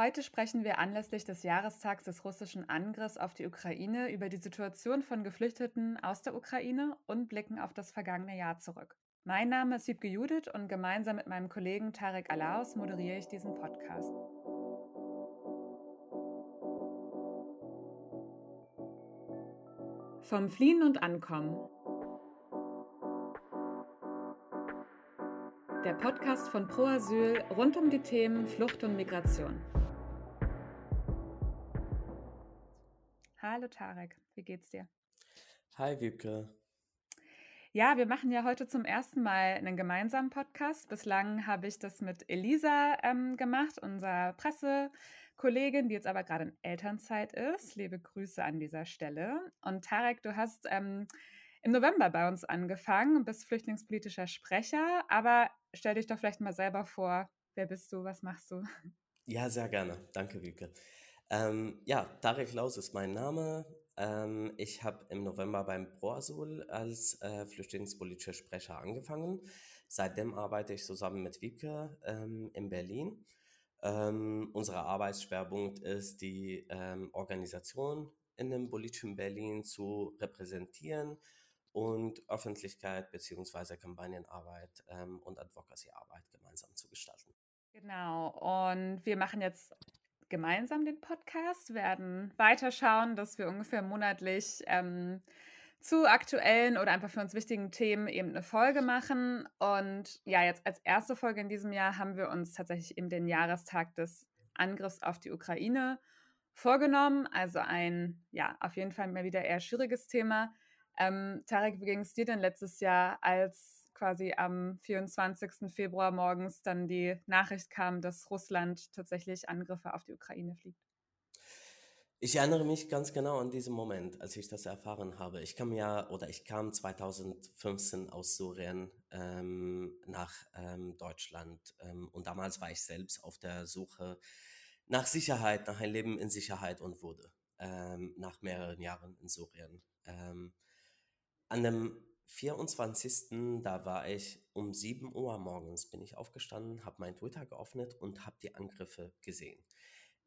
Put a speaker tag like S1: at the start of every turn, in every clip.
S1: Heute sprechen wir anlässlich des Jahrestags des russischen Angriffs auf die Ukraine über die Situation von Geflüchteten aus der Ukraine und blicken auf das vergangene Jahr zurück. Mein Name ist Wiebke Judith und gemeinsam mit meinem Kollegen Tarek Alaus moderiere ich diesen Podcast. Vom Fliehen und Ankommen. Der Podcast von Pro Asyl rund um die Themen Flucht und Migration. Hallo Tarek, wie geht's dir?
S2: Hi Wiebke.
S1: Ja, wir machen ja heute zum ersten Mal einen gemeinsamen Podcast. Bislang habe ich das mit Elisa ähm, gemacht, unserer Pressekollegin, die jetzt aber gerade in Elternzeit ist. Liebe Grüße an dieser Stelle. Und Tarek, du hast ähm, im November bei uns angefangen und bist flüchtlingspolitischer Sprecher. Aber stell dich doch vielleicht mal selber vor. Wer bist du? Was machst du?
S2: Ja, sehr gerne. Danke, Wiebke. Ähm, ja, Tarek Laus ist mein Name. Ähm, ich habe im November beim ProAsul als äh, flüchtlingspolitischer Sprecher angefangen. Seitdem arbeite ich zusammen mit Wiebke ähm, in Berlin. Ähm, unser Arbeitsschwerpunkt ist die ähm, Organisation in dem politischen Berlin zu repräsentieren und Öffentlichkeit bzw. Kampagnenarbeit ähm, und Advocacy-Arbeit gemeinsam zu gestalten.
S1: Genau, und wir machen jetzt gemeinsam den Podcast, werden weiterschauen, dass wir ungefähr monatlich ähm, zu aktuellen oder einfach für uns wichtigen Themen eben eine Folge machen. Und ja, jetzt als erste Folge in diesem Jahr haben wir uns tatsächlich eben den Jahrestag des Angriffs auf die Ukraine vorgenommen. Also ein, ja, auf jeden Fall mal wieder eher schwieriges Thema. Ähm, Tarek, wie ging es dir denn letztes Jahr, als quasi am 24. Februar morgens dann die Nachricht kam, dass Russland tatsächlich Angriffe auf die Ukraine fliegt.
S2: Ich erinnere mich ganz genau an diesen Moment, als ich das erfahren habe. Ich kam ja oder ich kam 2015 aus Syrien ähm, nach ähm, Deutschland ähm, und damals war ich selbst auf der Suche nach Sicherheit, nach einem Leben in Sicherheit und wurde ähm, nach mehreren Jahren in Syrien. Ähm, an dem 24. da war ich um 7 Uhr morgens, bin ich aufgestanden, habe mein Twitter geöffnet und habe die Angriffe gesehen.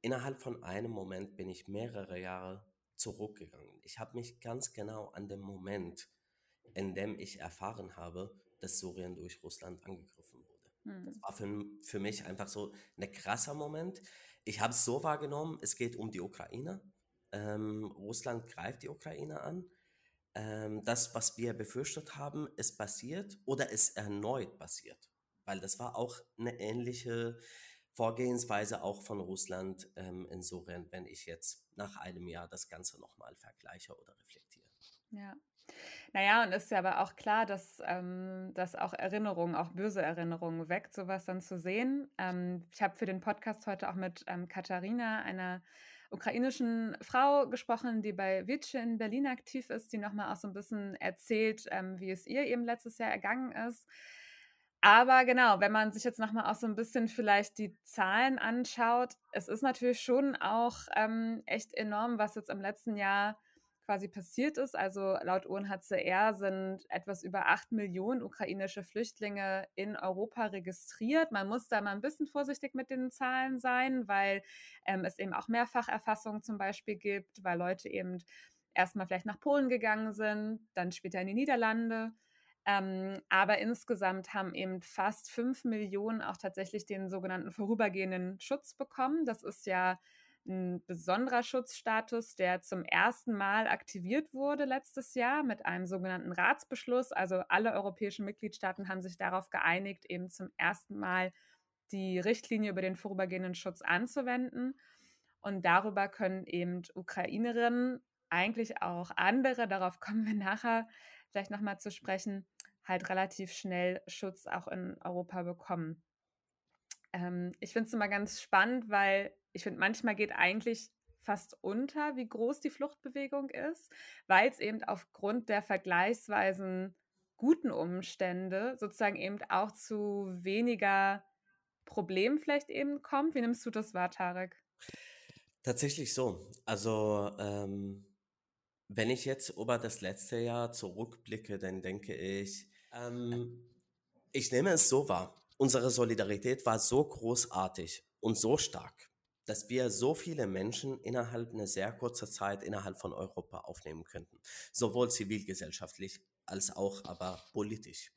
S2: Innerhalb von einem Moment bin ich mehrere Jahre zurückgegangen. Ich habe mich ganz genau an dem Moment, in dem ich erfahren habe, dass Syrien durch Russland angegriffen wurde. Hm. Das war für, für mich einfach so ein krasser Moment. Ich habe es so wahrgenommen, es geht um die Ukraine. Ähm, Russland greift die Ukraine an ähm, das, was wir befürchtet haben, ist passiert oder ist erneut passiert. Weil das war auch eine ähnliche Vorgehensweise auch von Russland ähm, in Syrien, wenn ich jetzt nach einem Jahr das Ganze nochmal vergleiche oder reflektiere.
S1: Ja. Naja, und ist ja aber auch klar, dass, ähm, dass auch Erinnerungen, auch böse Erinnerungen weckt, sowas dann zu sehen. Ähm, ich habe für den Podcast heute auch mit ähm, Katharina, einer ukrainischen Frau gesprochen, die bei Vice in Berlin aktiv ist, die nochmal auch so ein bisschen erzählt, ähm, wie es ihr eben letztes Jahr ergangen ist. Aber genau, wenn man sich jetzt nochmal auch so ein bisschen vielleicht die Zahlen anschaut, es ist natürlich schon auch ähm, echt enorm, was jetzt im letzten Jahr quasi passiert ist. Also laut UNHCR sind etwas über acht Millionen ukrainische Flüchtlinge in Europa registriert. Man muss da mal ein bisschen vorsichtig mit den Zahlen sein, weil ähm, es eben auch Mehrfacherfassungen zum Beispiel gibt, weil Leute eben erstmal vielleicht nach Polen gegangen sind, dann später in die Niederlande. Ähm, aber insgesamt haben eben fast fünf Millionen auch tatsächlich den sogenannten vorübergehenden Schutz bekommen. Das ist ja ein besonderer Schutzstatus, der zum ersten Mal aktiviert wurde letztes Jahr mit einem sogenannten Ratsbeschluss. Also alle europäischen Mitgliedstaaten haben sich darauf geeinigt, eben zum ersten Mal die Richtlinie über den vorübergehenden Schutz anzuwenden. Und darüber können eben Ukrainerinnen, eigentlich auch andere, darauf kommen wir nachher vielleicht nochmal zu sprechen, halt relativ schnell Schutz auch in Europa bekommen. Ähm, ich finde es immer ganz spannend, weil ich finde, manchmal geht eigentlich fast unter, wie groß die Fluchtbewegung ist, weil es eben aufgrund der vergleichsweisen guten Umstände sozusagen eben auch zu weniger Problemen vielleicht eben kommt. Wie nimmst du das wahr, Tarek?
S2: Tatsächlich so. Also ähm, wenn ich jetzt über das letzte Jahr zurückblicke, dann denke ich, ähm, ich nehme es so wahr. Unsere Solidarität war so großartig und so stark dass wir so viele Menschen innerhalb einer sehr kurzer Zeit innerhalb von Europa aufnehmen könnten. Sowohl zivilgesellschaftlich als auch aber politisch.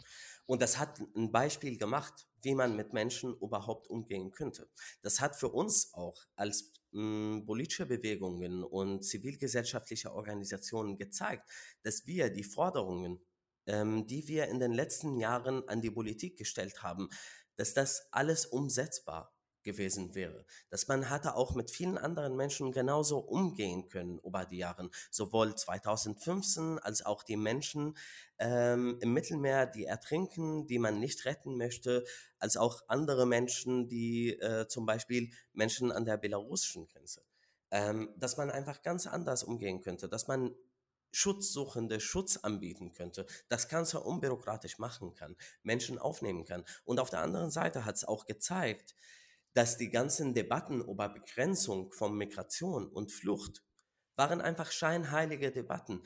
S2: Und das hat ein Beispiel gemacht, wie man mit Menschen überhaupt umgehen könnte. Das hat für uns auch als hm, politische Bewegungen und zivilgesellschaftliche Organisationen gezeigt, dass wir die Forderungen, ähm, die wir in den letzten Jahren an die Politik gestellt haben, dass das alles umsetzbar gewesen wäre. Dass man hatte auch mit vielen anderen Menschen genauso umgehen können über die Jahre. Sowohl 2015 als auch die Menschen ähm, im Mittelmeer, die ertrinken, die man nicht retten möchte, als auch andere Menschen, die äh, zum Beispiel Menschen an der belarussischen Grenze. Ähm, dass man einfach ganz anders umgehen könnte, dass man Schutzsuchende Schutz anbieten könnte, das Ganze unbürokratisch machen kann, Menschen aufnehmen kann. Und auf der anderen Seite hat es auch gezeigt, dass die ganzen Debatten über Begrenzung von Migration und Flucht waren einfach scheinheilige Debatten.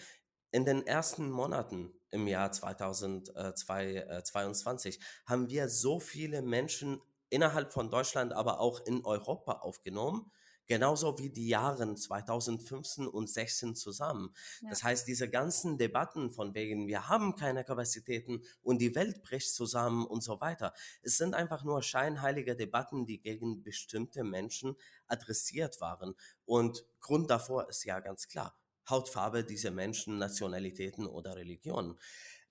S2: In den ersten Monaten im Jahr 2022 äh, haben wir so viele Menschen innerhalb von Deutschland, aber auch in Europa aufgenommen, genauso wie die Jahre 2015 und 16 zusammen. Ja. Das heißt, diese ganzen Debatten von wegen, wir haben keine Kapazitäten und die Welt bricht zusammen und so weiter, es sind einfach nur scheinheilige Debatten, die gegen bestimmte Menschen adressiert waren. Und Grund davor ist ja ganz klar. Hautfarbe dieser Menschen, Nationalitäten oder Religionen.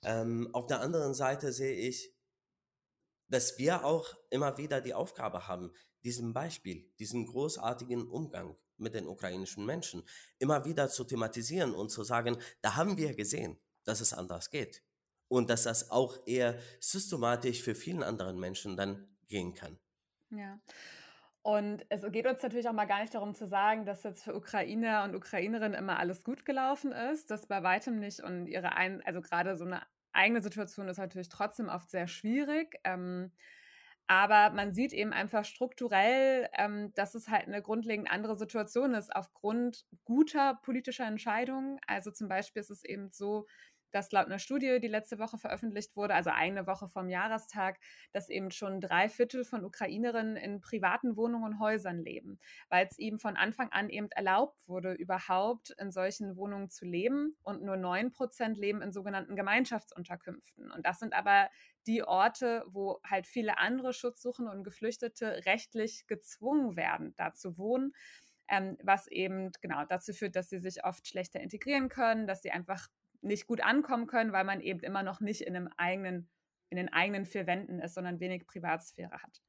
S2: Ähm, auf der anderen Seite sehe ich, dass wir auch immer wieder die Aufgabe haben, diesem Beispiel, diesen großartigen Umgang mit den ukrainischen Menschen immer wieder zu thematisieren und zu sagen, da haben wir gesehen, dass es anders geht und dass das auch eher systematisch für vielen anderen Menschen dann gehen kann.
S1: Ja. Und es geht uns natürlich auch mal gar nicht darum zu sagen, dass jetzt für Ukrainer und Ukrainerinnen immer alles gut gelaufen ist. Das bei weitem nicht. Und ihre ein, also gerade so eine eigene Situation ist natürlich trotzdem oft sehr schwierig. Ähm, aber man sieht eben einfach strukturell, ähm, dass es halt eine grundlegend andere Situation ist aufgrund guter politischer Entscheidungen. Also zum Beispiel ist es eben so, dass laut einer Studie, die letzte Woche veröffentlicht wurde, also eine Woche vom Jahrestag, dass eben schon drei Viertel von Ukrainerinnen in privaten Wohnungen und Häusern leben, weil es eben von Anfang an eben erlaubt wurde, überhaupt in solchen Wohnungen zu leben und nur neun Prozent leben in sogenannten Gemeinschaftsunterkünften. Und das sind aber die Orte, wo halt viele andere Schutzsuchende und Geflüchtete rechtlich gezwungen werden, da zu wohnen. Ähm, was eben genau dazu führt, dass sie sich oft schlechter integrieren können, dass sie einfach nicht gut ankommen können, weil man eben immer noch nicht in einem eigenen, in den eigenen vier Wänden ist, sondern wenig Privatsphäre hat.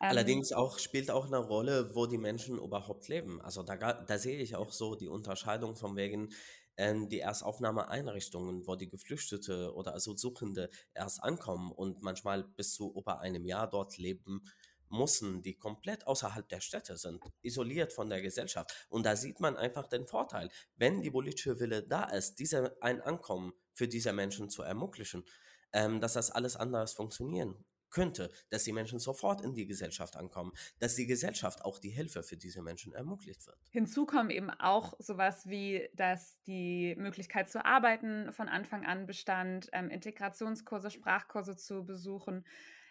S2: Ähm, Allerdings auch spielt auch eine Rolle, wo die Menschen überhaupt leben. Also da, da sehe ich auch so die Unterscheidung von wegen ähm, die Erstaufnahmeeinrichtungen, wo die Geflüchtete oder also Suchende erst ankommen und manchmal bis zu über einem Jahr dort leben Mussen, die komplett außerhalb der Städte sind, isoliert von der Gesellschaft. Und da sieht man einfach den Vorteil, wenn die politische Wille da ist, diese ein Ankommen für diese Menschen zu ermöglichen, ähm, dass das alles anders funktionieren könnte, dass die Menschen sofort in die Gesellschaft ankommen, dass die Gesellschaft auch die Hilfe für diese Menschen ermöglicht wird.
S1: Hinzu kommen eben auch sowas wie, dass die Möglichkeit zu arbeiten von Anfang an bestand, ähm, Integrationskurse, Sprachkurse zu besuchen.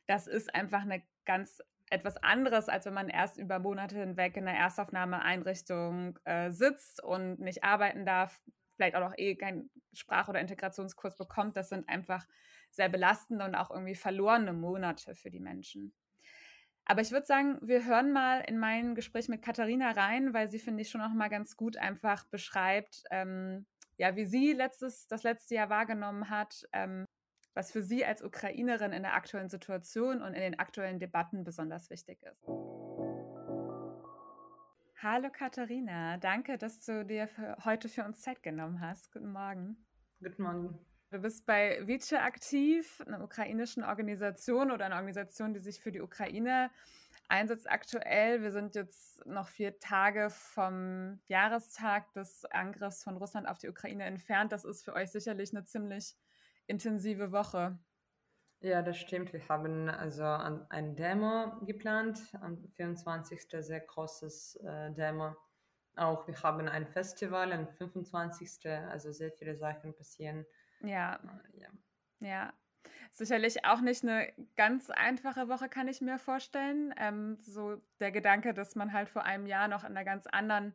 S1: Das ist einfach eine ganz etwas anderes, als wenn man erst über Monate hinweg in einer Erstaufnahmeeinrichtung äh, sitzt und nicht arbeiten darf, vielleicht auch noch eh keinen Sprach- oder Integrationskurs bekommt. Das sind einfach sehr belastende und auch irgendwie verlorene Monate für die Menschen. Aber ich würde sagen, wir hören mal in mein Gespräch mit Katharina rein, weil sie, finde ich, schon auch mal ganz gut einfach beschreibt, ähm, ja, wie sie letztes, das letzte Jahr wahrgenommen hat, ähm, was für Sie als Ukrainerin in der aktuellen Situation und in den aktuellen Debatten besonders wichtig ist. Hallo Katharina, danke, dass du dir für heute für uns Zeit genommen hast. Guten Morgen.
S3: Guten Morgen.
S1: Du bist bei Vice aktiv, einer ukrainischen Organisation oder einer Organisation, die sich für die Ukraine einsetzt aktuell. Wir sind jetzt noch vier Tage vom Jahrestag des Angriffs von Russland auf die Ukraine entfernt. Das ist für euch sicherlich eine ziemlich intensive Woche.
S3: Ja, das stimmt. Wir haben also ein Demo geplant, am 24. sehr großes äh, Demo. Auch wir haben ein Festival am 25. Also sehr viele Sachen passieren.
S1: Ja. Äh, ja. ja. Sicherlich auch nicht eine ganz einfache Woche, kann ich mir vorstellen. Ähm, so der Gedanke, dass man halt vor einem Jahr noch in einer ganz anderen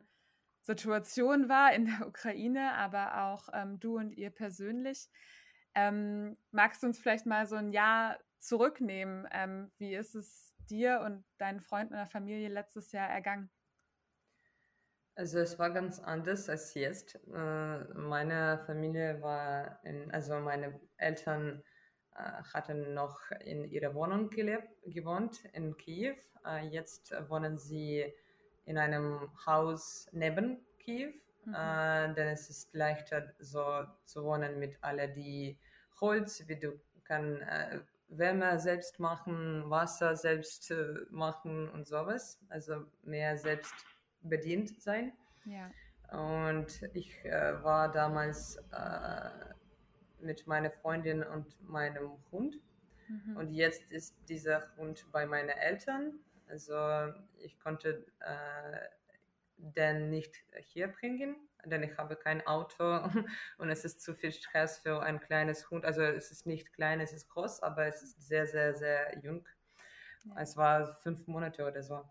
S1: Situation war in der Ukraine, aber auch ähm, du und ihr persönlich. Ähm, magst du uns vielleicht mal so ein Jahr zurücknehmen? Ähm, wie ist es dir und deinen Freunden und der Familie letztes Jahr ergangen?
S3: Also es war ganz anders als jetzt. Äh, meine Familie war, in, also meine Eltern äh, hatten noch in ihrer Wohnung gelebt, gewohnt in Kiew. Äh, jetzt wohnen sie in einem Haus neben Kiew, mhm. denn es ist leichter so zu wohnen mit alle die Holz, wie du kannst Wärme selbst machen, Wasser selbst machen und sowas. Also mehr selbst bedient sein.
S1: Ja.
S3: Und ich äh, war damals äh, mit meiner Freundin und meinem Hund. Mhm. Und jetzt ist dieser Hund bei meinen Eltern. Also ich konnte äh, den nicht hier bringen, denn ich habe kein Auto und es ist zu viel Stress für ein kleines Hund. Also es ist nicht klein, es ist groß, aber es ist sehr, sehr, sehr jung. Ja. Es war fünf Monate oder so.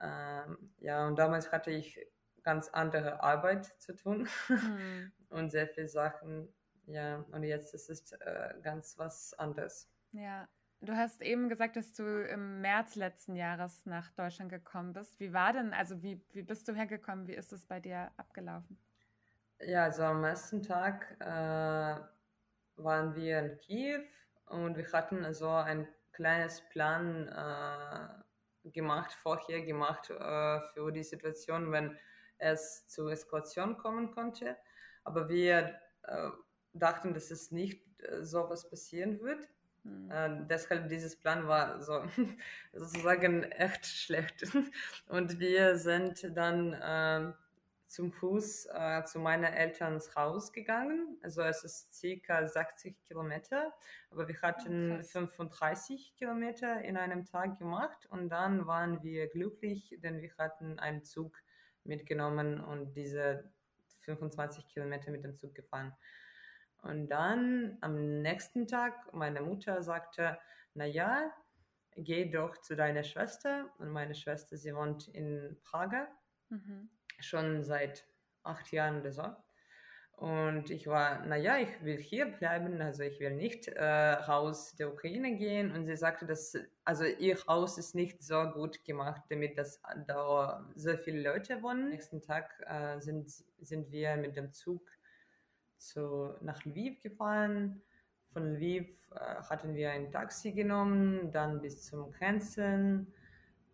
S3: Ähm, ja, und damals hatte ich ganz andere Arbeit zu tun mhm. und sehr viele Sachen. Ja, und jetzt ist es äh, ganz was anderes.
S1: Ja, du hast eben gesagt, dass du im März letzten Jahres nach Deutschland gekommen bist. Wie war denn, also wie, wie bist du hergekommen? Wie ist es bei dir abgelaufen?
S3: Ja, also am ersten Tag äh, waren wir in Kiew und wir hatten also ein kleines Plan äh, gemacht, vorher gemacht äh, für die Situation, wenn es zur Eskalation kommen konnte. Aber wir äh, dachten, dass es nicht äh, so was passieren wird. Mhm. Äh, deshalb dieses Plan war so sozusagen echt schlecht. Und wir sind dann ähm, zum Fuß äh, zu meinen Elterns Haus gegangen. Also es ist circa 60 Kilometer, aber wir hatten Krass. 35 Kilometer in einem Tag gemacht und dann waren wir glücklich, denn wir hatten einen Zug mitgenommen und diese 25 Kilometer mit dem Zug gefahren. Und dann am nächsten Tag, meine Mutter sagte, naja, geh doch zu deiner Schwester. Und meine Schwester, sie wohnt in Prag. Mhm schon seit acht Jahren oder so. Und ich war, naja, ich will hier bleiben, also ich will nicht äh, raus der Ukraine gehen. Und sie sagte, dass, also ihr Haus ist nicht so gut gemacht, damit das da so viele Leute wohnen. Am nächsten Tag äh, sind, sind wir mit dem Zug zu, nach Lviv gefahren. Von Lviv äh, hatten wir ein Taxi genommen, dann bis zum Grenzen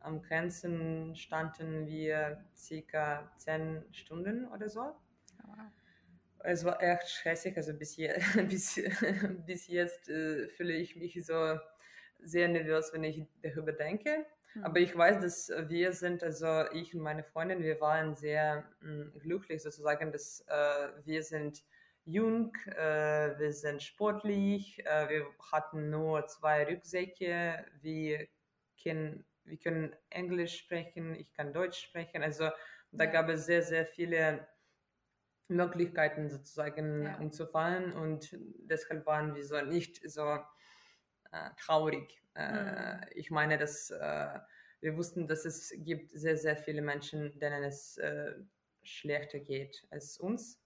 S3: am Grenzen standen wir circa zehn Stunden oder so. Oh, es war echt stressig, also bis, je, bis, bis jetzt äh, fühle ich mich so sehr nervös, wenn ich darüber denke. Mhm. Aber ich weiß, dass wir sind, also ich und meine Freundin, wir waren sehr mh, hm, glücklich sozusagen, dass äh, wir sind jung, äh, wir sind sportlich, äh, wir hatten nur zwei Rucksäcke, wir können wir können Englisch sprechen, ich kann Deutsch sprechen. Also da gab es sehr, sehr viele Möglichkeiten sozusagen ja. umzufallen und deshalb waren wir so nicht so äh, traurig. Äh, mhm. Ich meine, dass äh, wir wussten, dass es gibt sehr, sehr viele Menschen, denen es äh, schlechter geht als uns.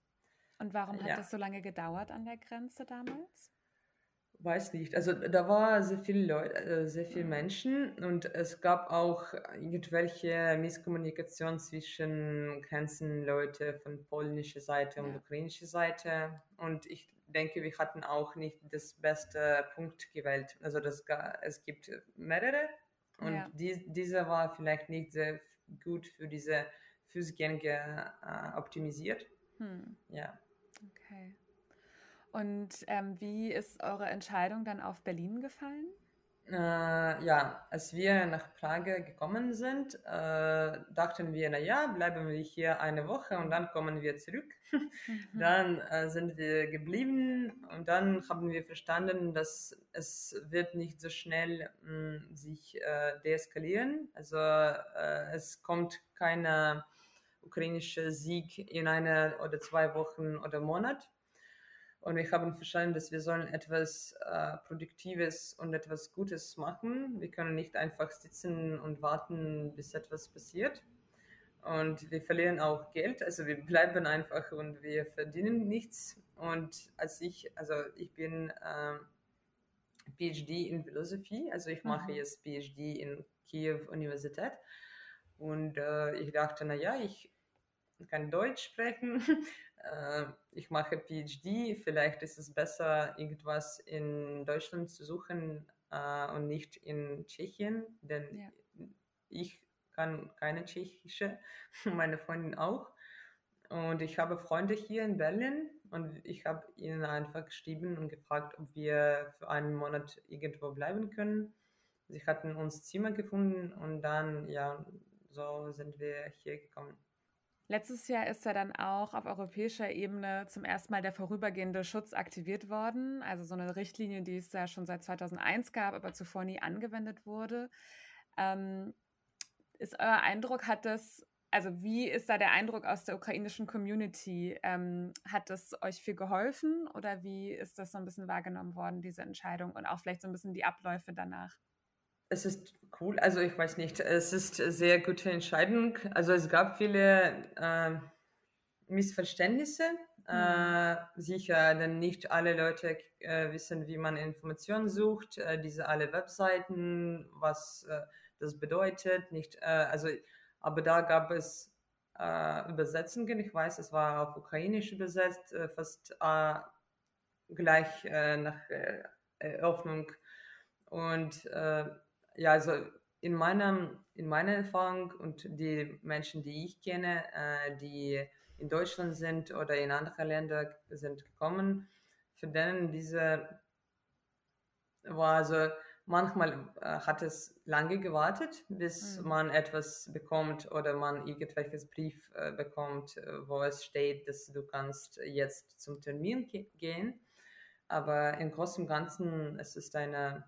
S1: Und warum hat ja. das so lange gedauert an der Grenze damals?
S3: Weiß nicht. Also da war sehr viele Leute, äh, sehr viele Menschen und es gab auch irgendwelche Misskommunikation zwischen ganzen Leute von polnischer Seite und ja. ukrainischer Seite. Und ich denke, wir hatten auch nicht das beste Punkt gewählt. Also das, es gibt mehrere und ja. die, dieser war vielleicht nicht sehr gut für diese Fußgänger äh, optimisiert. Hm. Ja.
S1: Okay. Und ähm, wie ist eure Entscheidung dann auf Berlin gefallen?
S3: Äh, ja, als wir nach Prag gekommen sind, äh, dachten wir, naja, bleiben wir hier eine Woche und dann kommen wir zurück. Mhm. Dann äh, sind wir geblieben und dann haben wir verstanden, dass es wird nicht so schnell mh, mm, sich äh, deeskalieren. Also äh, es kommt kein ukrainischer Sieg in einer oder zwei Wochen oder Monat Und wir haben verstanden, dass wir sollen etwas äh, Produktives und etwas Gutes machen. Wir können nicht einfach sitzen und warten, bis etwas passiert. Und wir verlieren auch Geld, also wir bleiben einfach und wir verdienen nichts. Und als ich, also ich bin äh, PhD in Philosophie, also ich mache mhm. jetzt PhD in Kiew Universität. Und äh, ich dachte, naja, ich kann Deutsch sprechen, äh, ich mache PhD, vielleicht ist es besser, irgendwas in Deutschland zu suchen äh, und nicht in Tschechien, denn ja. ich kann keine tschechische, meine Freundin auch. Und ich habe Freunde hier in Berlin und ich habe ihnen einfach geschrieben und gefragt, ob wir für einen Monat irgendwo bleiben können. Sie hatten uns Zimmer gefunden und dann, ja, so sind wir hier gekommen.
S1: Letztes Jahr ist ja dann auch auf europäischer Ebene zum ersten Mal der vorübergehende Schutz aktiviert worden. Also so eine Richtlinie, die es ja schon seit 2001 gab, aber zuvor nie angewendet wurde. Ähm, ist euer Eindruck, hat das, also wie ist da der Eindruck aus der ukrainischen Community? Ähm, hat das euch viel geholfen oder wie ist das so ein bisschen wahrgenommen worden, diese Entscheidung und auch vielleicht so ein bisschen die Abläufe danach?
S3: Es ist cool, also ich weiß nicht, es ist eine sehr gute Entscheidung. Also es gab viele äh, Missverständnisse. Mhm. Äh, sicher, denn nicht alle Leute äh, wissen, wie man Informationen sucht, äh, diese alle Webseiten, was äh, das bedeutet. Nicht, äh, also, aber da gab es Übersetzungen. Ich weiß, es war auf Ukrainisch übersetzt, fast gleich nach Eröffnung. Und ja, also in meinem, in meiner Erfahrung und die Menschen, die ich kenne, äh, die in Deutschland sind oder in andere Länder sind gekommen, für denen diese war also manchmal äh, hat es lange gewartet, bis mhm. man etwas bekommt oder man irgendwelches Brief äh, bekommt, äh, wo es steht, dass du kannst jetzt zum Termin gehen. Aber im Großen und Ganzen es ist eine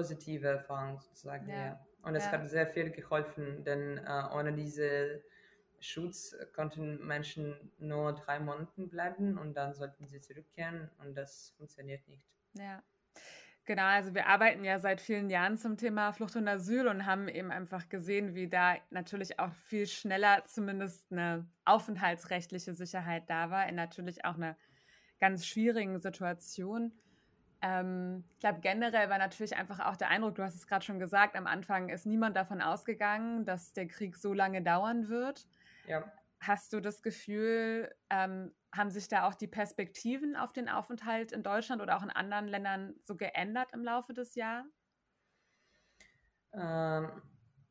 S3: positive Erfahrung sozusagen. Ja. ja. Und es ja. hat sehr viel geholfen, denn äh, ohne diese Schutz konnten Menschen nur drei Monate bleiben und dann sollten sie zurückkehren und das funktioniert nicht.
S1: Ja. Genau, also wir arbeiten ja seit vielen Jahren zum Thema Flucht und Asyl und haben eben einfach gesehen, wie da natürlich auch viel schneller zumindest eine aufenthaltsrechtliche Sicherheit da war, in natürlich auch einer ganz schwierigen Situation. Ähm, ich glaube, generell war natürlich einfach auch der Eindruck, du hast es gerade schon gesagt, am Anfang ist niemand davon ausgegangen, dass der Krieg so lange dauern wird. Ja. Hast du das Gefühl, ähm, haben sich da auch die Perspektiven auf den Aufenthalt in Deutschland oder auch in anderen Ländern so geändert im Laufe des Jahres?
S3: Ähm,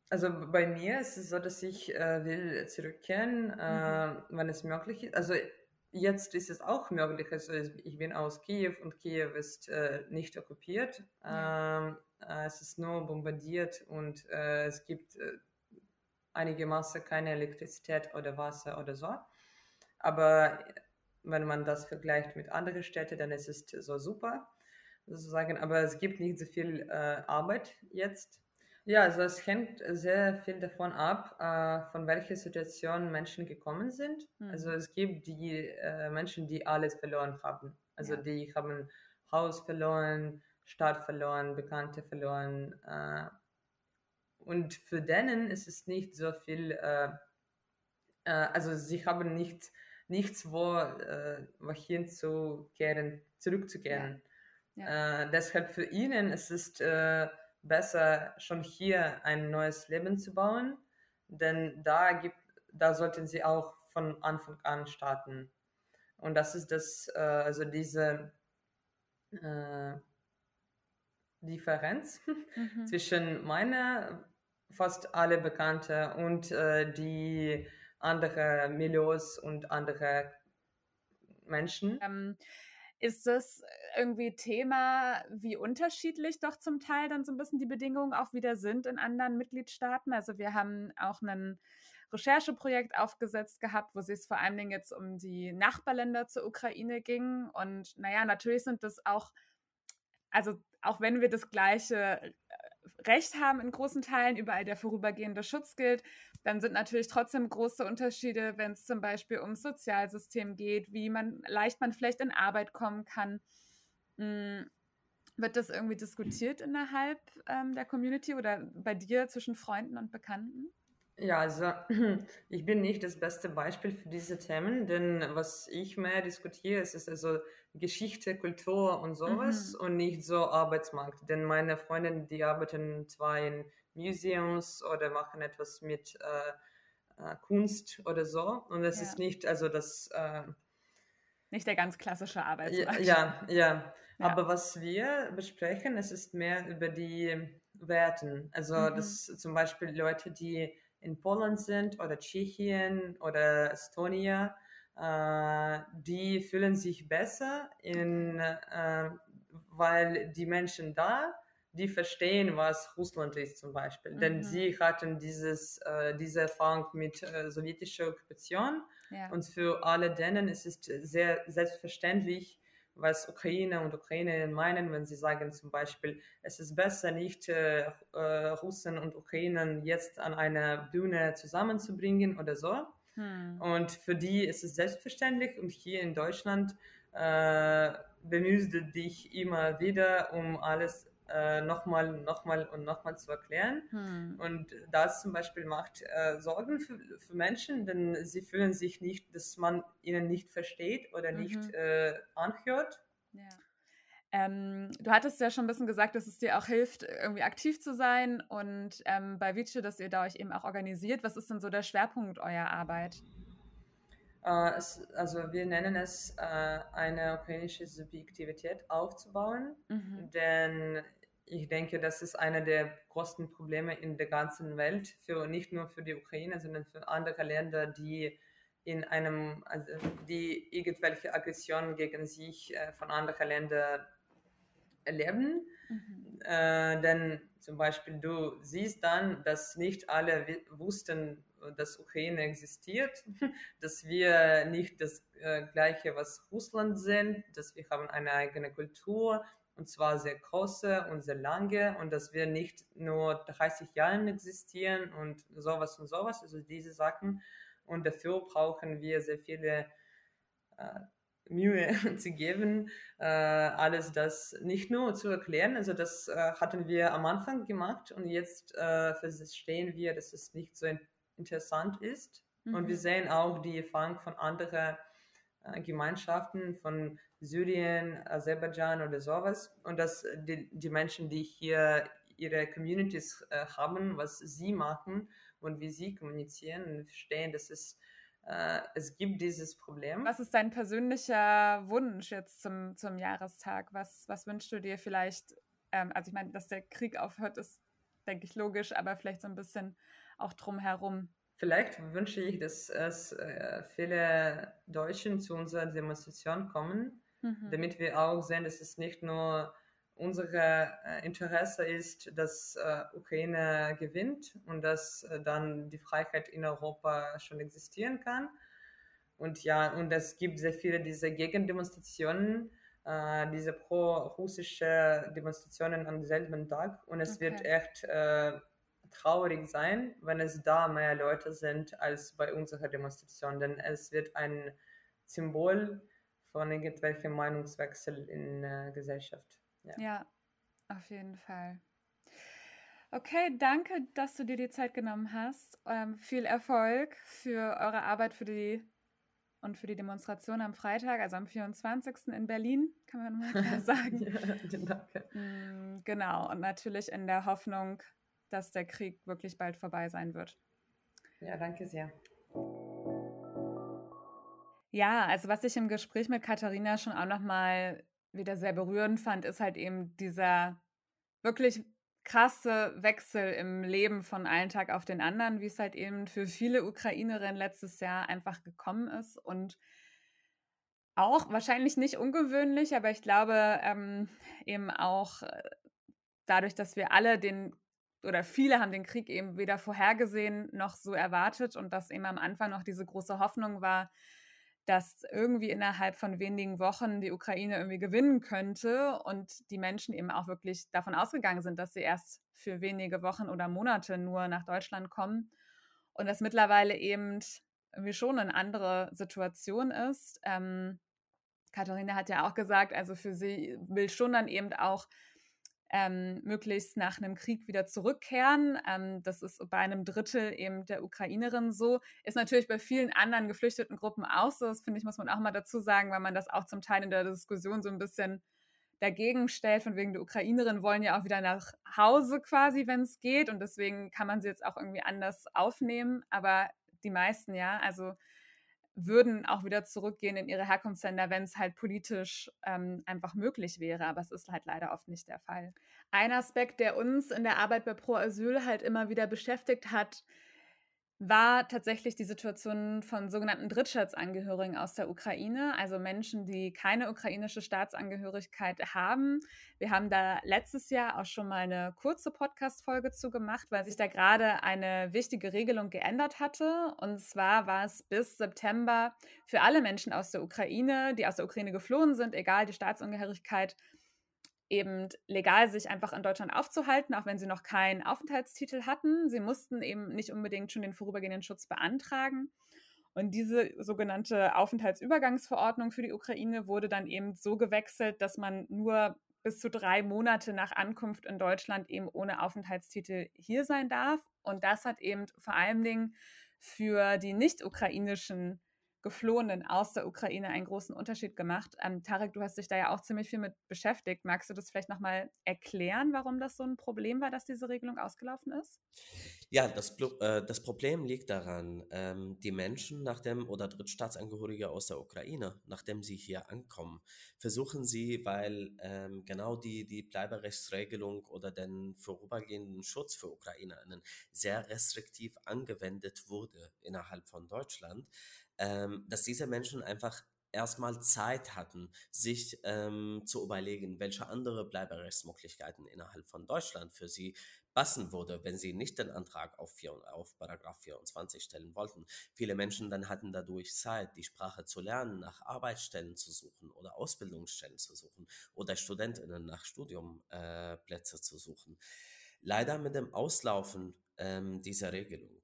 S3: also bei mir ist es so, dass ich äh, will zurückkehren, mhm. äh, wenn es möglich ist. Also Jetzt ist es auch möglich. Also ich bin aus Kiew und Kiew ist äh, nicht okkupiert. Ja. Ähm, äh, es ist nur bombardiert und äh, es gibt äh, einige Masse keine Elektrizität oder Wasser oder so. Aber wenn man das vergleicht mit anderen Städten, dann ist es so super sozusagen. Aber es gibt nicht so viel äh, Arbeit jetzt. Ja, also es hängt sehr viel davon ab, äh, von welcher Situation Menschen gekommen sind. Mhm. Also es gibt die äh, Menschen, die alles verloren haben. Also ja. die haben Haus verloren, Stadt verloren, Bekannte verloren. Äh, und für denen ist es nicht so viel, also sie haben nicht, nichts, wo, äh, wohin zu kehren, zurückzukehren. Ja. Ja. deshalb für ihnen ist es besser, schon hier ein neues Leben zu bauen, denn da gibt, da sollten sie auch von Anfang an starten. Und das ist das, äh, also diese äh, Differenz mhm. zwischen meiner fast alle Bekannte und äh, die andere Milios und andere Menschen.
S1: Ähm, ist das irgendwie Thema, wie unterschiedlich doch zum Teil dann so ein bisschen die Bedingungen auch wieder sind in anderen Mitgliedstaaten? Also wir haben auch ein Rechercheprojekt aufgesetzt gehabt, wo es vor allen Dingen jetzt um die Nachbarländer zur Ukraine ging. Und naja, natürlich sind das auch, also auch wenn wir das gleiche Recht haben in großen Teilen, überall der vorübergehende Schutz gilt. Dann sind natürlich trotzdem große Unterschiede, wenn es zum Beispiel ums Sozialsystem geht, wie man leicht man vielleicht in Arbeit kommen kann. Hm, wird das irgendwie diskutiert innerhalb ähm, der Community oder bei dir zwischen Freunden und Bekannten?
S3: Ja, also ich bin nicht das beste Beispiel für diese Themen, denn was ich mehr diskutiere, ist, ist also Geschichte, Kultur und sowas mhm. und nicht so Arbeitsmarkt. Denn meine Freunde, die arbeiten zwar in Museums oder machen etwas mit äh, äh, Kunst oder so und es ja. ist nicht, also das... Äh,
S1: nicht der ganz klassische Arbeitsmarkt.
S3: Ja, ja, ja. Aber was wir besprechen, es ist mehr über die Werten. Also mhm. dass zum Beispiel Leute, die in Polen sind oder Tschechien oder Estonia, äh, die fühlen sich besser, in, äh, weil die Menschen da, die verstehen, was Russland ist zum Beispiel. Mhm. Denn sie hatten dieses, äh, diese Erfahrung mit äh, sowjetischer Okkupation. Ja. Und für alle denen ist es sehr selbstverständlich, was Ukraine und Ukrainerinnen meinen, wenn sie sagen zum Beispiel, es ist besser, nicht äh, äh, Russen und Ukrainern jetzt an einer Bühne zusammenzubringen oder so. Hm. Und für die ist es selbstverständlich und hier in Deutschland äh, bemühst du dich immer wieder, um alles äh, nochmal, nochmal und nochmal zu erklären. Hm. Und das zum Beispiel macht äh, Sorgen für, für, Menschen, denn sie fühlen sich nicht, dass man ihnen nicht versteht oder mhm. nicht äh, anhört.
S1: Ja. Ähm, du hattest ja schon ein bisschen gesagt, dass es dir auch hilft, irgendwie aktiv zu sein und ähm, bei Vice, dass ihr da euch eben auch organisiert. Was ist denn so der Schwerpunkt eurer Arbeit?
S3: Es, also wir nennen es uh, eine ukrainische Subjektivität aufzubauen, mhm. denn ich denke, das ist einer der größten Probleme in der ganzen Welt, für, nicht nur für die Ukraine, sondern für andere Länder, die in einem, also die irgendwelche Aggressionen gegen sich äh, von anderen Ländern erleben. Mhm. Äh, denn zum Beispiel du siehst dann, dass nicht alle wussten, dass Ukraine existiert, dass wir nicht das äh, gleiche, was Russland sind, dass wir haben eine eigene Kultur, und zwar sehr große und sehr lange und dass wir nicht nur 30 Jahre existieren und sowas und sowas, also diese Sachen. Und dafür brauchen wir sehr viele äh, Mühe zu geben, äh, alles das nicht nur zu erklären. Also das äh, hatten wir am Anfang gemacht und jetzt äh, verstehen wir, dass es nicht so interessant ist. Mhm. Und wir mhm. sehen auch die Erfahrung von anderen äh, Gemeinschaften, von Syrien, Aserbaidschan oder sowas. Und dass die, die Menschen, die hier ihre Communities äh, haben, was sie machen und wie sie kommunizieren und verstehen, dass es, äh, es gibt dieses Problem.
S1: Was ist dein persönlicher Wunsch jetzt zum, zum Jahrestag? Was, was wünschst du dir vielleicht? Ähm, also ich meine, dass der Krieg aufhört, ist, denke ich, logisch, aber vielleicht so ein bisschen auch drumherum.
S3: Vielleicht wünsche ich, dass es äh, viele Deutschen zu unserer Demonstration kommen mhm. damit wir auch sehen, dass es nicht nur unser äh, Interesse ist, dass äh, Ukraine gewinnt und dass äh, dann die Freiheit in Europa schon existieren kann. Und ja, und es gibt sehr viele diese Gegendemonstrationen, äh, diese pro-russische Demonstrationen am selben Tag. Und es okay. wird echt äh, traurig sein, wenn es da mehr Leute sind als bei unserer Demonstration, denn es wird ein Symbol von irgendwelchen Meinungswechsel in der äh, Gesellschaft.
S1: Ja. ja, auf jeden Fall. Okay, danke, dass du dir die Zeit genommen hast. Ähm, viel Erfolg für eure Arbeit für die und für die Demonstration am Freitag, also am 24. in Berlin, kann man mal klar sagen. ja, danke. Mm, genau, und natürlich in der Hoffnung, dass der Krieg wirklich bald vorbei sein wird.
S3: Ja, danke sehr.
S1: Ja, also was ich im Gespräch mit Katharina schon auch nochmal wieder sehr berührend fand, ist halt eben dieser wirklich krasse Wechsel im Leben von einem Tag auf den anderen, wie es halt eben für viele Ukrainerinnen letztes Jahr einfach gekommen ist und auch wahrscheinlich nicht ungewöhnlich, aber ich glaube ähm, eben auch äh, dadurch, dass wir alle den oder viele haben den Krieg eben weder vorhergesehen noch so erwartet und dass eben am Anfang noch diese große Hoffnung war, dass irgendwie innerhalb von wenigen Wochen die Ukraine irgendwie gewinnen könnte und die Menschen eben auch wirklich davon ausgegangen sind, dass sie erst für wenige Wochen oder Monate nur nach Deutschland kommen und das mittlerweile eben irgendwie schon eine andere Situation ist. Ähm, Katharina hat ja auch gesagt, also für sie will schon dann eben auch ähm, möglichst nach einem Krieg wieder zurückkehren. Ähm, das ist bei einem Drittel eben der Ukrainerin so. Ist natürlich bei vielen anderen geflüchteten Gruppen auch so. Das finde ich, muss man auch mal dazu sagen, weil man das auch zum Teil in der Diskussion so ein bisschen dagegen stellt, von wegen der Ukrainerin wollen ja auch wieder nach Hause quasi, wenn es geht. Und deswegen kann man sie jetzt auch irgendwie anders aufnehmen. Aber die meisten ja, also würden auch wieder zurückgehen in ihre Herkunftsländer, wenn es halt politisch ähm, einfach möglich wäre. Aber es ist halt leider oft nicht der Fall. Ein Aspekt, der uns in der Arbeit bei Pro Asyl halt immer wieder beschäftigt hat, war tatsächlich die Situation von sogenannten Drittstaatsangehörigen aus der Ukraine, also Menschen, die keine ukrainische Staatsangehörigkeit haben. Wir haben da letztes Jahr auch schon mal eine kurze Podcast-Folge zu gemacht, weil sich da gerade eine wichtige Regelung geändert hatte. Und zwar war es bis September für alle Menschen aus der Ukraine, die aus der Ukraine geflohen sind, egal die Staatsangehörigkeit, eben legal sich einfach in Deutschland aufzuhalten, auch wenn sie noch keinen Aufenthaltstitel hatten. Sie mussten eben nicht unbedingt schon den vorübergehenden Schutz beantragen. Und diese sogenannte Aufenthaltsübergangsverordnung für die Ukraine wurde dann eben so gewechselt, dass man nur bis zu drei Monate nach Ankunft in Deutschland eben ohne Aufenthaltstitel hier sein darf. Und das hat eben vor allen Dingen für die nicht-ukrainischen Geflohenen aus der Ukraine einen großen Unterschied gemacht. Ähm, Tarek, du hast dich da ja auch ziemlich viel mit beschäftigt. Magst du das vielleicht nochmal erklären, warum das so ein Problem war, dass diese Regelung ausgelaufen ist?
S2: Ja, das, äh, das Problem liegt daran, ähm, die Menschen nach dem oder Drittstaatsangehörige aus der Ukraine, nachdem sie hier ankommen, versuchen sie, weil ähm, genau die, die Bleiberechtsregelung oder den vorübergehenden Schutz für UkrainerInnen sehr restriktiv angewendet wurde innerhalb von Deutschland, ähm, dass diese Menschen einfach erstmal Zeit hatten, sich ähm, zu überlegen, welche andere Bleiberechtsmöglichkeiten innerhalb von Deutschland für sie passen würde, wenn sie nicht den Antrag auf, vier, auf Paragraph 24 stellen wollten. Viele Menschen dann hatten dadurch Zeit, die Sprache zu lernen, nach Arbeitsstellen zu suchen oder Ausbildungsstellen zu suchen oder Studentinnen nach Studiumplätze äh, zu suchen. Leider mit dem Auslaufen ähm, dieser Regelung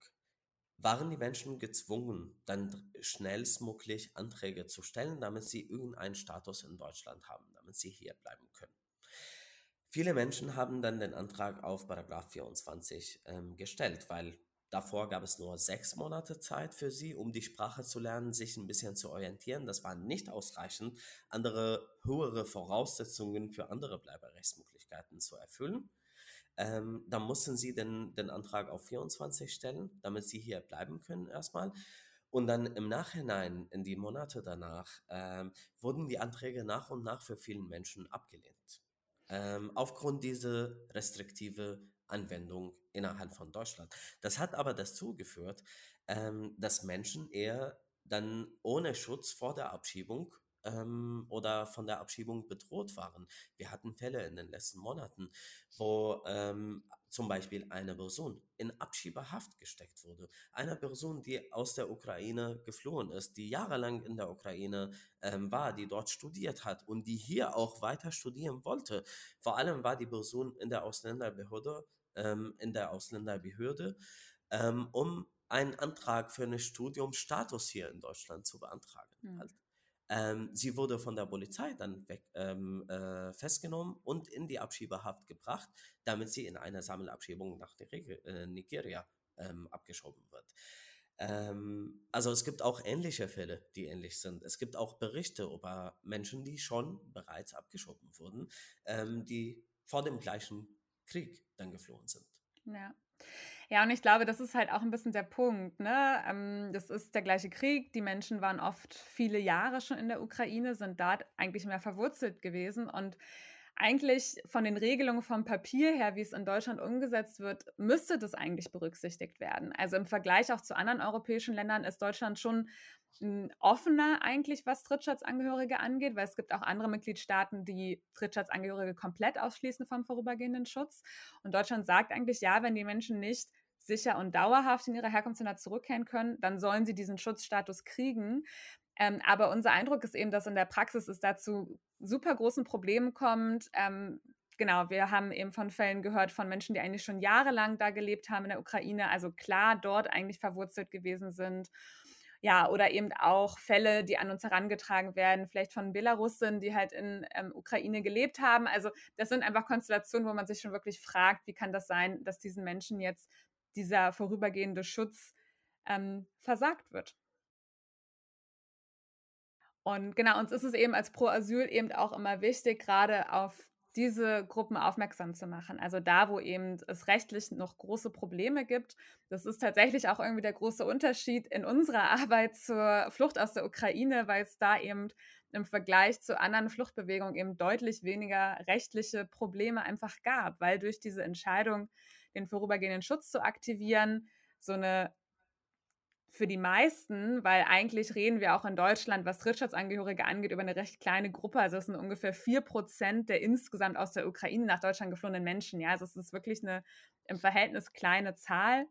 S2: waren die Menschen gezwungen, dann schnellstmöglich Anträge zu stellen, damit sie irgendeinen Status in Deutschland haben, damit sie hier bleiben können. Viele Menschen haben dann den Antrag auf Paragraph 24 ähm, gestellt, weil davor gab es nur sechs Monate Zeit für sie, um die Sprache zu lernen, sich ein bisschen zu orientieren. Das war nicht ausreichend, andere höhere Voraussetzungen für andere Bleiberechtsmöglichkeiten zu erfüllen. Ähm, dann mussten sie den, den Antrag auf 24 stellen, damit sie hier bleiben können erstmal. Und dann im Nachhinein, in die Monate danach, ähm, wurden die Anträge nach und nach für vielen Menschen abgelehnt. Ähm, aufgrund dieser restriktive Anwendung innerhalb von Deutschland. Das hat aber dazu geführt, ähm, dass Menschen eher dann ohne Schutz vor der Abschiebung ähm, oder von der Abschiebung bedroht waren. Wir hatten Fälle in den letzten Monaten, wo ähm, zum Beispiel eine Person in Abschiebehaft gesteckt wurde. Eine Person, die aus der Ukraine geflohen ist, die jahrelang in der Ukraine ähm, war, die dort studiert hat und die hier auch weiter studieren wollte. Vor allem war die Person in der Ausländerbehörde, ähm, in der Ausländerbehörde, ähm, um einen Antrag für einen Studiumsstatus hier in Deutschland zu beantragen. Mhm. Ähm, sie wurde von der Polizei dann weg, ähm, äh, festgenommen und in die Abschiebehaft gebracht, damit sie in einer Sammelabschiebung nach äh, Nigeria ähm, abgeschoben wird. Ähm, also es gibt auch ähnliche Fälle, die ähnlich sind. Es gibt auch Berichte über Menschen, die schon bereits abgeschoben wurden, ähm, die vor dem gleichen Krieg dann geflohen sind.
S1: Ja. Ja, und ich glaube, das ist halt auch ein bisschen der Punkt. Ne? Ähm, das ist der gleiche Krieg. Die Menschen waren oft viele Jahre schon in der Ukraine, sind dort eigentlich mehr verwurzelt gewesen. Und eigentlich von den Regelungen vom Papier her, wie es in Deutschland umgesetzt wird, müsste das eigentlich berücksichtigt werden. Also im Vergleich auch zu anderen europäischen Ländern ist Deutschland schon hm, offener eigentlich, was Drittstaatsangehörige angeht, weil es gibt auch andere Mitgliedstaaten, die Drittstaatsangehörige komplett ausschließen vom vorübergehenden Schutz. Und Deutschland sagt eigentlich, ja, wenn die Menschen nicht sicher und dauerhaft in ihre Herkunftsländer zurückkehren können, dann sollen sie diesen Schutzstatus kriegen. Ähm, aber unser Eindruck ist eben, dass in der Praxis es dazu super großen Problemen kommt. Ähm, genau, wir haben eben von Fällen gehört von Menschen, die eigentlich schon jahrelang da gelebt haben in der Ukraine, also klar dort eigentlich verwurzelt gewesen sind. Ja, oder eben auch Fälle, die an uns herangetragen werden, vielleicht von Belarussen, die halt in ähm, Ukraine gelebt haben. Also das sind einfach Konstellationen, wo man sich schon wirklich fragt, wie kann das sein, dass diesen Menschen jetzt dieser vorübergehende Schutz ähm, versagt wird. Und genau, uns ist es eben als Pro Asyl eben auch immer wichtig, gerade auf diese Gruppen aufmerksam zu machen. Also da, wo eben es rechtlich noch große Probleme gibt. Das ist tatsächlich auch irgendwie der große Unterschied in unserer Arbeit zur Flucht aus der Ukraine, weil es da eben im Vergleich zu anderen Fluchtbewegungen eben deutlich weniger rechtliche Probleme einfach gab, weil durch diese Entscheidung, den vorübergehenden Schutz zu aktivieren, so eine für die meisten, weil eigentlich reden wir auch in Deutschland, was Drittstaatsangehörige angeht, über eine recht kleine Gruppe. Also es sind ungefähr vier Prozent der insgesamt aus der Ukraine nach Deutschland geflohenen Menschen. Ja, also es ist wirklich eine im Verhältnis kleine Zahl.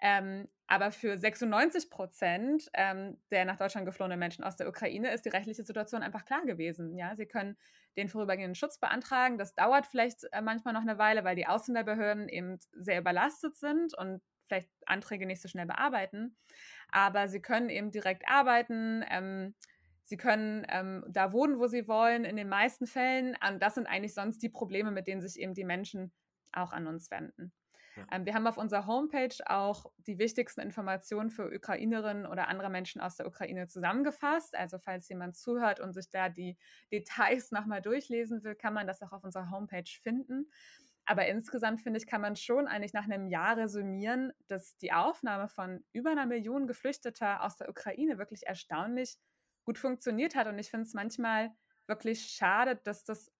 S1: Ähm, aber für 96 Prozent ähm, der nach Deutschland geflohenen Menschen aus der Ukraine ist die rechtliche Situation einfach klar gewesen. Ja, sie können den vorübergehenden Schutz beantragen. Das dauert vielleicht äh, manchmal noch eine Weile, weil die Ausländerbehörden eben sehr überlastet sind und vielleicht Anträge nicht so schnell bearbeiten. Aber sie können eben direkt arbeiten. Ähm, sie können ähm, da wohnen, wo sie wollen, in den meisten Fällen. Und das sind eigentlich sonst die Probleme, mit denen sich eben die Menschen auch an uns wenden. Ja. Ähm, wir haben auf unserer Homepage auch die wichtigsten Informationen für Ukrainerinnen oder andere Menschen aus der Ukraine zusammengefasst. Also falls jemand zuhört und sich da die Details nochmal durchlesen will, kann man das auch auf unserer Homepage finden. Aber insgesamt finde ich, kann man schon eigentlich nach einem Jahr resümieren, dass die Aufnahme von über einer Million Geflüchteter aus der Ukraine wirklich erstaunlich gut funktioniert hat. Und ich finde es manchmal wirklich schade, dass das,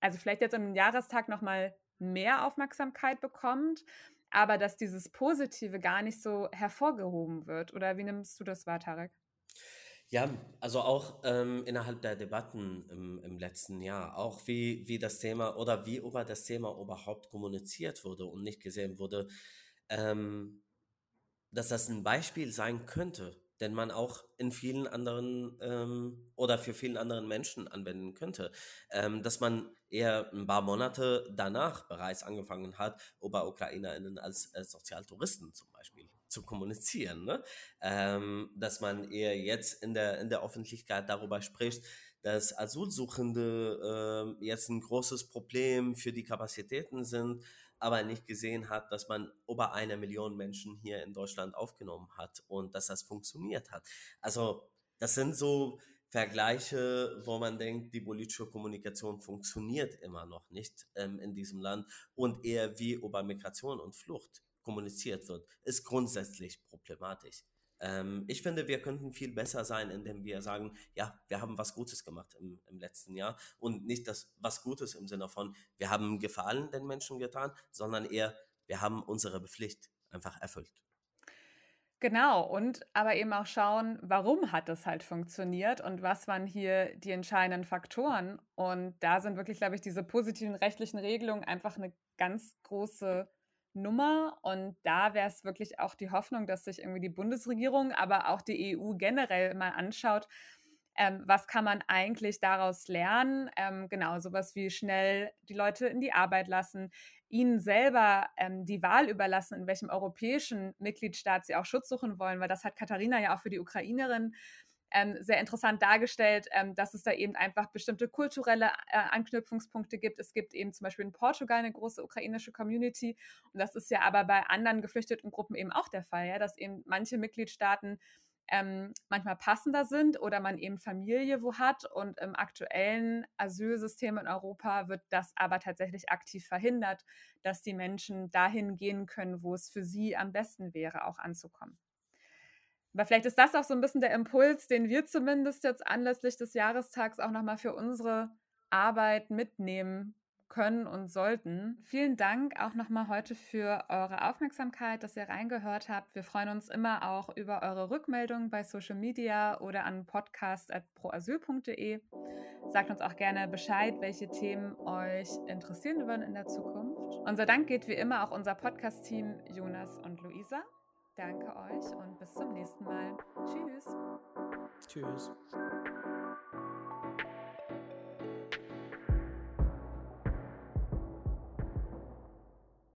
S1: also vielleicht jetzt am Jahrestag nochmal mehr Aufmerksamkeit bekommt, aber dass dieses Positive gar nicht so hervorgehoben wird. Oder wie nimmst du das wahr, Tarek?
S2: Ja, also auch ähm, innerhalb der Debatten im, im letzten Jahr, auch wie, wie das Thema oder wie über das Thema überhaupt kommuniziert wurde und nicht gesehen wurde, ähm, dass das ein Beispiel sein könnte, den man auch in vielen anderen ähm, oder für vielen anderen Menschen anwenden könnte. Ähm, dass man eher ein paar Monate danach bereits angefangen hat, OberukrainerInnen als, als Sozialtouristen zum Beispiel zu kommunizieren. Ne? Ähm, dass man eher jetzt in der, in der Öffentlichkeit darüber spricht, dass Asylsuchende äh, jetzt ein großes Problem für die Kapazitäten sind, aber nicht gesehen hat, dass man über eine Million Menschen hier in Deutschland aufgenommen hat und dass das funktioniert hat. Also das sind so Vergleiche, wo man denkt, die politische Kommunikation funktioniert immer noch nicht ähm, in diesem Land und eher wie über Migration und Flucht kommuniziert wird, ist grundsätzlich problematisch. Ähm, ich finde, wir könnten viel besser sein, indem wir sagen, ja, wir haben was Gutes gemacht im, im letzten Jahr und nicht das was Gutes im Sinne von, wir haben Gefallen den Menschen getan, sondern eher, wir haben unsere Pflicht einfach erfüllt.
S1: Genau, und aber eben auch schauen, warum hat das halt funktioniert und was waren hier die entscheidenden Faktoren. Und da sind wirklich, glaube ich, diese positiven rechtlichen Regelungen einfach eine ganz große Nummer. Und da wäre es wirklich auch die Hoffnung, dass sich irgendwie die Bundesregierung, aber auch die EU generell mal anschaut, ähm, was kann man eigentlich daraus lernen? Ähm, genau, sowas wie schnell die Leute in die Arbeit lassen, ihnen selber ähm, die Wahl überlassen, in welchem europäischen Mitgliedstaat sie auch Schutz suchen wollen, weil das hat Katharina ja auch für die Ukrainerin ähm, sehr interessant dargestellt, ähm, dass es da eben einfach bestimmte kulturelle äh, Anknüpfungspunkte gibt. Es gibt eben zum Beispiel in Portugal eine große ukrainische Community und das ist ja aber bei anderen geflüchteten Gruppen eben auch der Fall, ja, dass eben manche Mitgliedstaaten ähm, manchmal passender sind oder man eben Familie wo hat. Und im aktuellen Asylsystem in Europa wird das aber tatsächlich aktiv verhindert, dass die Menschen dahin gehen können, wo es für sie am besten wäre, auch anzukommen. Aber vielleicht ist das auch so ein bisschen der Impuls, den wir zumindest jetzt anlässlich des Jahrestags auch nochmal für unsere Arbeit mitnehmen können und sollten. Vielen Dank auch nochmal heute für eure Aufmerksamkeit, dass ihr reingehört habt. Wir freuen uns immer auch über eure Rückmeldungen bei Social Media oder an podcast.proasyl.de. Sagt uns auch gerne Bescheid, welche Themen euch interessieren würden in der Zukunft. Unser Dank geht wie immer auch unser Podcast-Team Jonas und Luisa. Danke euch und bis zum nächsten Mal. Tschüss.
S4: Tschüss.